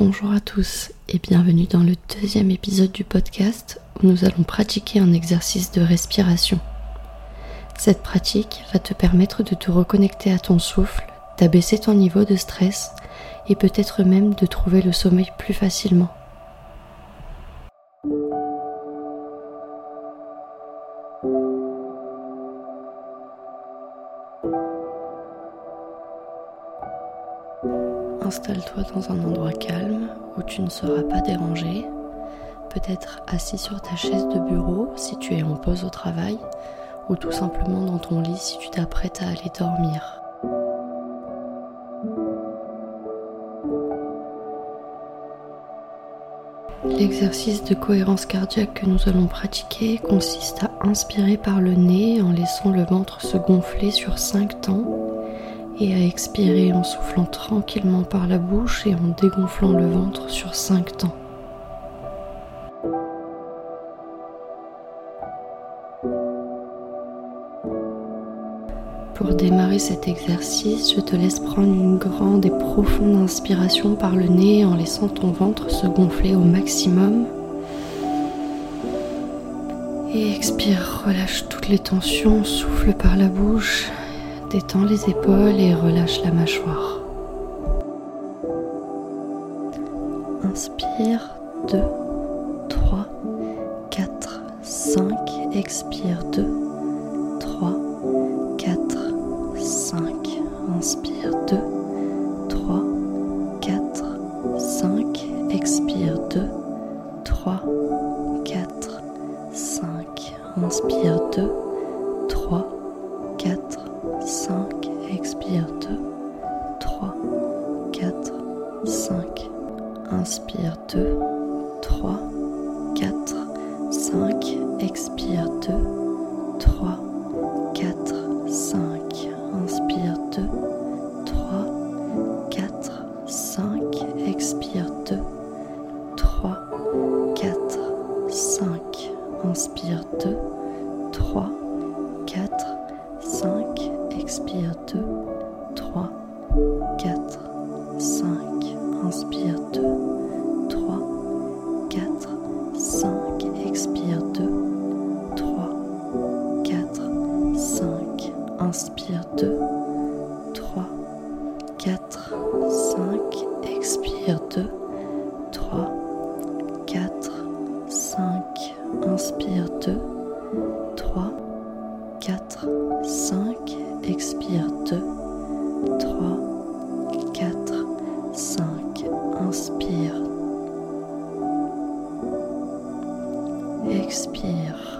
Bonjour à tous et bienvenue dans le deuxième épisode du podcast où nous allons pratiquer un exercice de respiration. Cette pratique va te permettre de te reconnecter à ton souffle, d'abaisser ton niveau de stress et peut-être même de trouver le sommeil plus facilement. Installe-toi dans un endroit calme où tu ne seras pas dérangé, peut-être assis sur ta chaise de bureau si tu es en pause au travail, ou tout simplement dans ton lit si tu t'apprêtes à aller dormir. L'exercice de cohérence cardiaque que nous allons pratiquer consiste à inspirer par le nez en laissant le ventre se gonfler sur 5 temps et à expirer en soufflant tranquillement par la bouche et en dégonflant le ventre sur 5 temps. Pour démarrer cet exercice, je te laisse prendre une grande et profonde inspiration par le nez en laissant ton ventre se gonfler au maximum. Et expire, relâche toutes les tensions, souffle par la bouche Détends les épaules et relâche la mâchoire. Inspire 2, 3, 4, 5. Expire 2, 3, 4, 5. Inspire 2, 3, 4, 5. Expire 2, 3, 4, 5. Inspire 2, 3, 4, 5, expire 2, 3, 4, 5, inspire 2, 3, 4, 5, expire 2, 3, 4, 5, inspire 2, 3, 4, 5, expire expire 2, 3, 4, 5, inspire 2, 3, 4, 5, expire 2, 3, 4, 5, inspire 2, 3, 4, 5, expire 2, expire 2, 3, 4, 5, inspire, expire,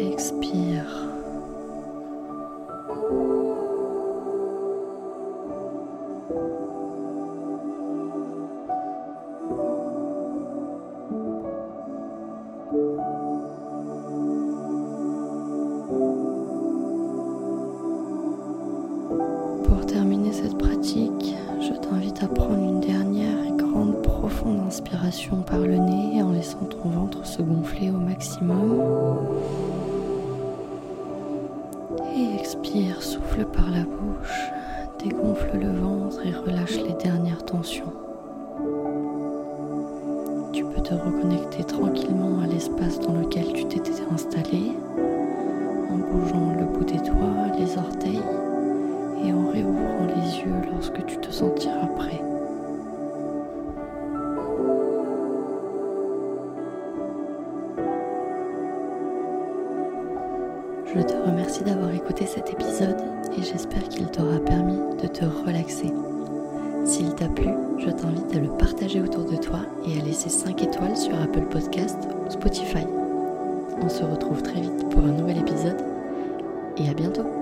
Expire. Pour terminer cette pratique, je t'invite à prendre une dernière et grande profonde inspiration par le nez en laissant ton ventre se gonfler au maximum. Et expire, souffle par la bouche, dégonfle le ventre et relâche les dernières tensions. Tu peux te reconnecter tranquillement à l'espace dans lequel tu t'étais installé en bougeant le bout des doigts, les orteils et en réouvrant les yeux lorsque tu te sentiras Je te remercie d'avoir écouté cet épisode et j'espère qu'il t'aura permis de te relaxer. S'il t'a plu, je t'invite à le partager autour de toi et à laisser 5 étoiles sur Apple Podcast ou Spotify. On se retrouve très vite pour un nouvel épisode et à bientôt